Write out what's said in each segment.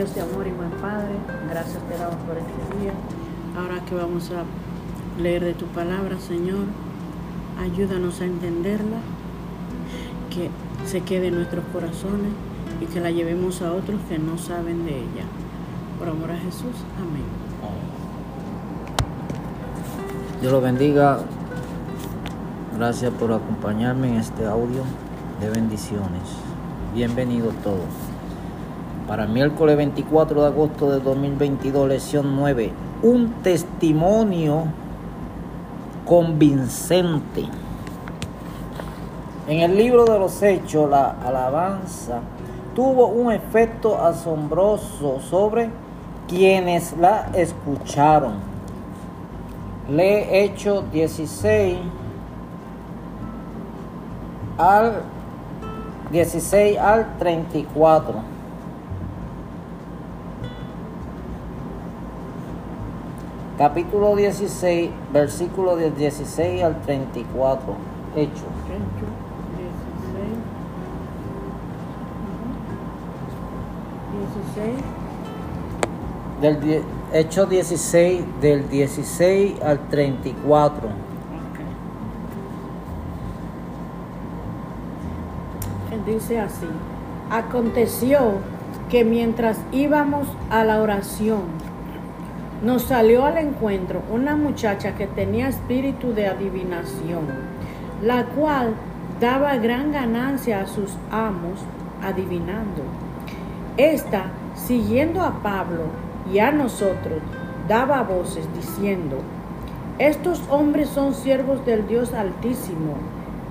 Dios de amor y buen Padre, gracias te damos por este día. Ahora que vamos a leer de tu palabra, Señor, ayúdanos a entenderla, que se quede en nuestros corazones y que la llevemos a otros que no saben de ella. Por amor a Jesús, amén. Dios lo bendiga. Gracias por acompañarme en este audio de bendiciones. Bienvenidos todos. Para miércoles 24 de agosto de 2022, lección 9. Un testimonio convincente. En el libro de los hechos, la alabanza tuvo un efecto asombroso sobre quienes la escucharon. Lee Hecho 16 al 16 al 34. Capítulo 16, versículo del 16 al 34. Hecho. Hecho 16. 16. Del die- Hecho 16, del 16 al 34. Ok. Dice así, aconteció que mientras íbamos a la oración, nos salió al encuentro una muchacha que tenía espíritu de adivinación, la cual daba gran ganancia a sus amos adivinando. Esta, siguiendo a Pablo y a nosotros, daba voces diciendo, estos hombres son siervos del Dios Altísimo,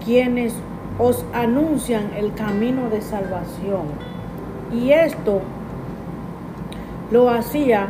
quienes os anuncian el camino de salvación. Y esto lo hacía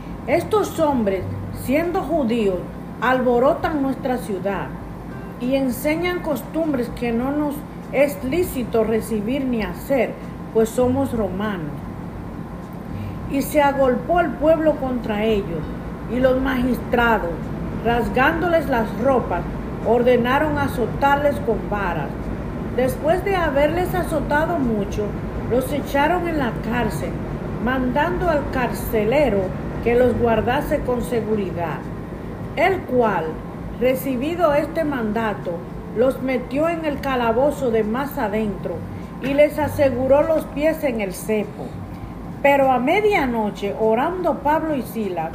estos hombres, siendo judíos, alborotan nuestra ciudad y enseñan costumbres que no nos es lícito recibir ni hacer, pues somos romanos. Y se agolpó el pueblo contra ellos, y los magistrados, rasgándoles las ropas, ordenaron azotarles con varas. Después de haberles azotado mucho, los echaron en la cárcel, mandando al carcelero que los guardase con seguridad, el cual, recibido este mandato, los metió en el calabozo de más adentro y les aseguró los pies en el cepo. Pero a medianoche, orando Pablo y Silas,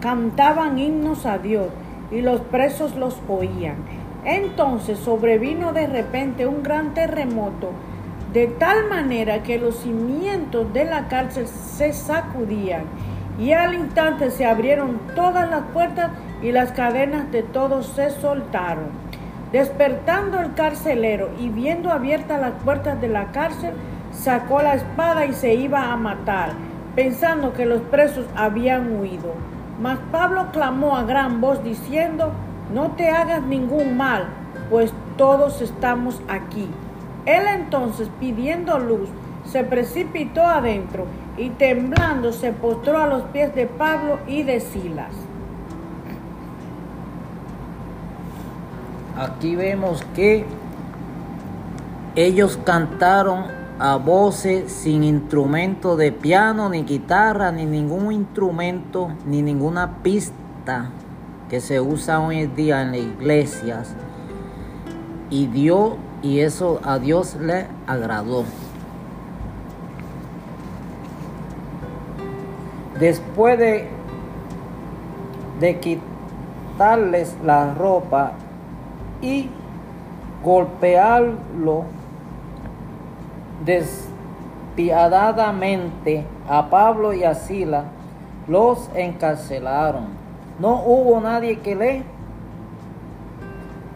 cantaban himnos a Dios y los presos los oían. Entonces sobrevino de repente un gran terremoto, de tal manera que los cimientos de la cárcel se sacudían y al instante se abrieron todas las puertas y las cadenas de todos se soltaron. Despertando el carcelero y viendo abiertas las puertas de la cárcel, sacó la espada y se iba a matar, pensando que los presos habían huido. Mas Pablo clamó a gran voz diciendo, no te hagas ningún mal, pues todos estamos aquí. Él entonces, pidiendo luz, se precipitó adentro y temblando se postró a los pies de Pablo y de Silas. Aquí vemos que ellos cantaron a voces sin instrumento de piano, ni guitarra, ni ningún instrumento, ni ninguna pista que se usa hoy en día en las iglesias. Y Dios, y eso a Dios le agradó. Después de, de quitarles la ropa y golpearlo despiadadamente a Pablo y a Sila, los encarcelaron. No hubo nadie que le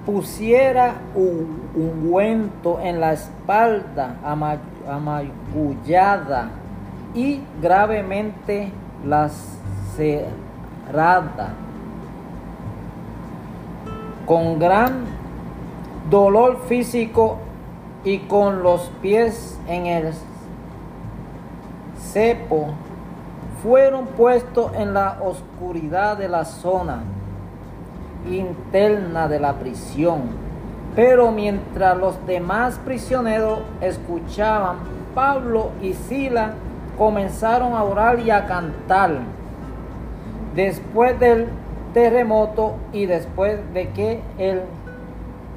pusiera un ungüento en la espalda ama- amagullada y gravemente lacerada, con gran dolor físico y con los pies en el cepo, fueron puestos en la oscuridad de la zona interna de la prisión. Pero mientras los demás prisioneros escuchaban, Pablo y Sila comenzaron a orar y a cantar. Después del terremoto y después de que el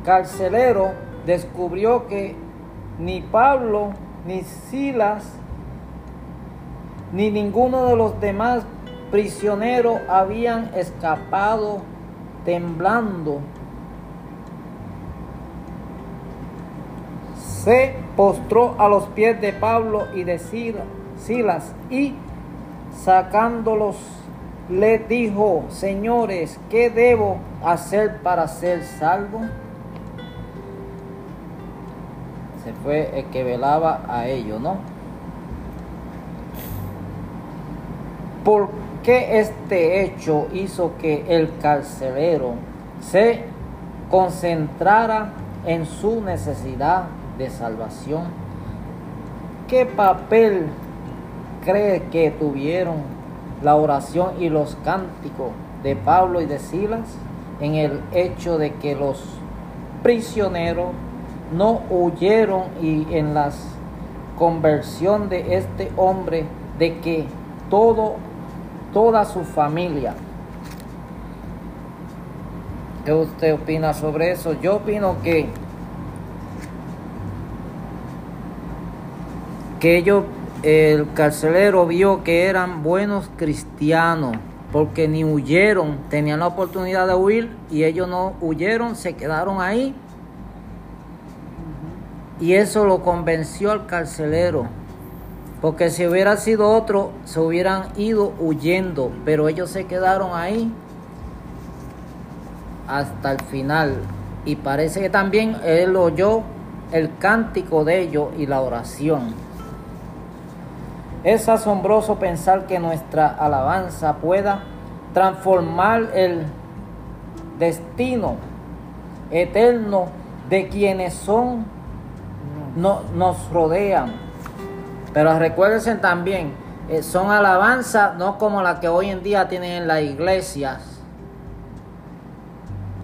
carcelero descubrió que ni Pablo ni Silas ni ninguno de los demás prisioneros habían escapado temblando. Se postró a los pies de Pablo y de Silas y sacándolos le dijo, señores, ¿qué debo hacer para ser salvo? Se fue el que velaba a ellos, ¿no? ¿Por qué este hecho hizo que el carcelero se concentrara en su necesidad de salvación? ¿Qué papel cree que tuvieron la oración y los cánticos de Pablo y de Silas en el hecho de que los prisioneros no huyeron y en la conversión de este hombre de que todo toda su familia. ¿Qué usted opina sobre eso? Yo opino que que ellos el carcelero vio que eran buenos cristianos porque ni huyeron, tenían la oportunidad de huir y ellos no huyeron, se quedaron ahí. Y eso lo convenció al carcelero. Porque si hubiera sido otro, se hubieran ido huyendo, pero ellos se quedaron ahí hasta el final. Y parece que también él oyó el cántico de ellos y la oración. Es asombroso pensar que nuestra alabanza pueda transformar el destino eterno de quienes son, no, nos rodean pero recuérdense también, eh, son alabanzas no como las que hoy en día tienen en las iglesias.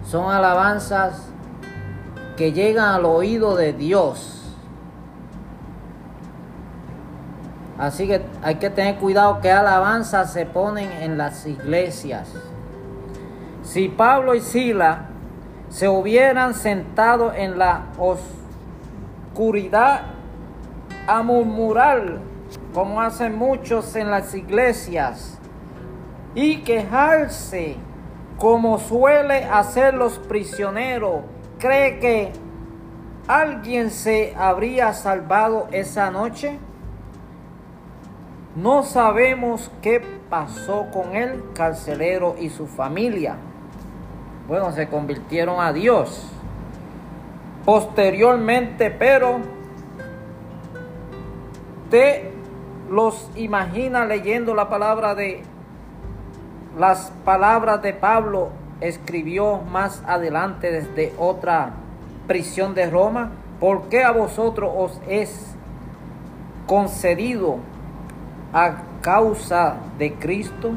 Son alabanzas que llegan al oído de Dios. Así que hay que tener cuidado que alabanzas se ponen en las iglesias. Si Pablo y Sila se hubieran sentado en la oscuridad a murmurar, como hacen muchos en las iglesias, y quejarse, como suele hacer los prisioneros. ¿Cree que alguien se habría salvado esa noche? No sabemos qué pasó con el carcelero y su familia. Bueno, se convirtieron a Dios. Posteriormente, pero usted los imagina leyendo la palabra de las palabras de Pablo escribió más adelante desde otra prisión de Roma, ¿por qué a vosotros os es concedido a causa de Cristo?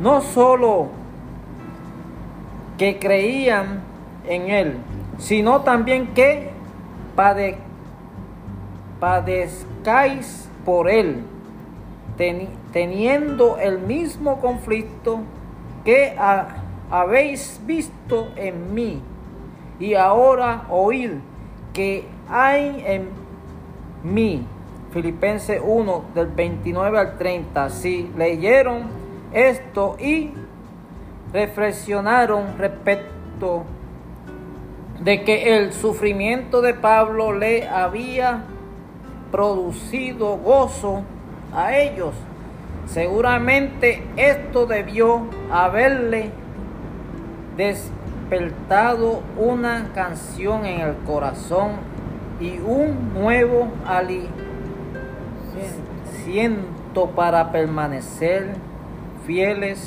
No solo que creían en Él, sino también que pade, padezcáis por él, teniendo el mismo conflicto que habéis visto en mí, y ahora oír que hay en mí. Filipenses 1 del 29 al 30. Si leyeron esto y reflexionaron respecto de que el sufrimiento de Pablo le había producido gozo a ellos. Seguramente esto debió haberle despertado una canción en el corazón y un nuevo aliciento punto para permanecer fieles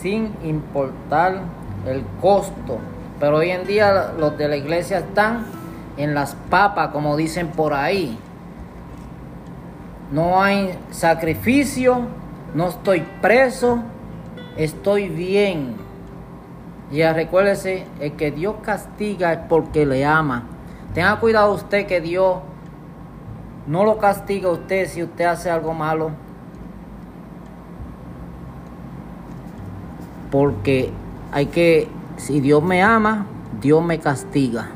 sin importar el costo. Pero hoy en día los de la iglesia están en las papas, como dicen por ahí. No hay sacrificio, no estoy preso, estoy bien. Ya recuérdese, el que Dios castiga es porque le ama. Tenga cuidado usted que Dios no lo castiga usted si usted hace algo malo. Porque hay que, si Dios me ama, Dios me castiga.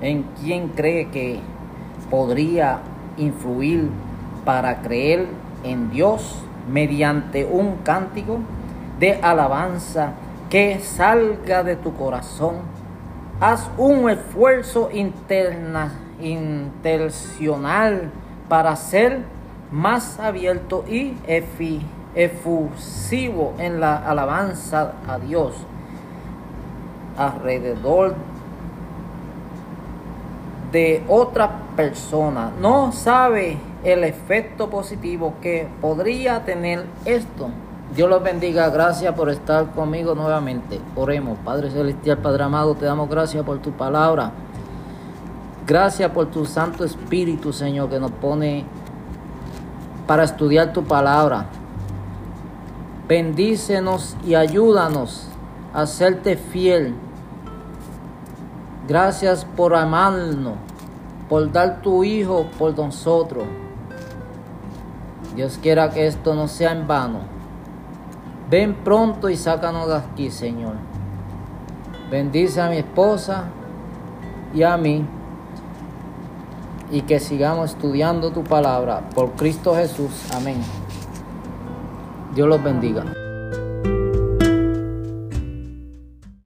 ¿En quién cree que podría influir para creer en Dios mediante un cántico de alabanza que salga de tu corazón? Haz un esfuerzo interna, intencional para ser más abierto y efusivo en la alabanza a Dios alrededor de otra persona. No sabe el efecto positivo que podría tener esto. Dios los bendiga. Gracias por estar conmigo nuevamente. Oremos. Padre Celestial, Padre amado, te damos gracias por tu palabra. Gracias por tu Santo Espíritu, Señor, que nos pone para estudiar tu palabra. Bendícenos y ayúdanos a serte fiel Gracias por amarnos, por dar tu Hijo por nosotros. Dios quiera que esto no sea en vano. Ven pronto y sácanos de aquí, Señor. Bendice a mi esposa y a mí. Y que sigamos estudiando tu palabra por Cristo Jesús. Amén. Dios los bendiga.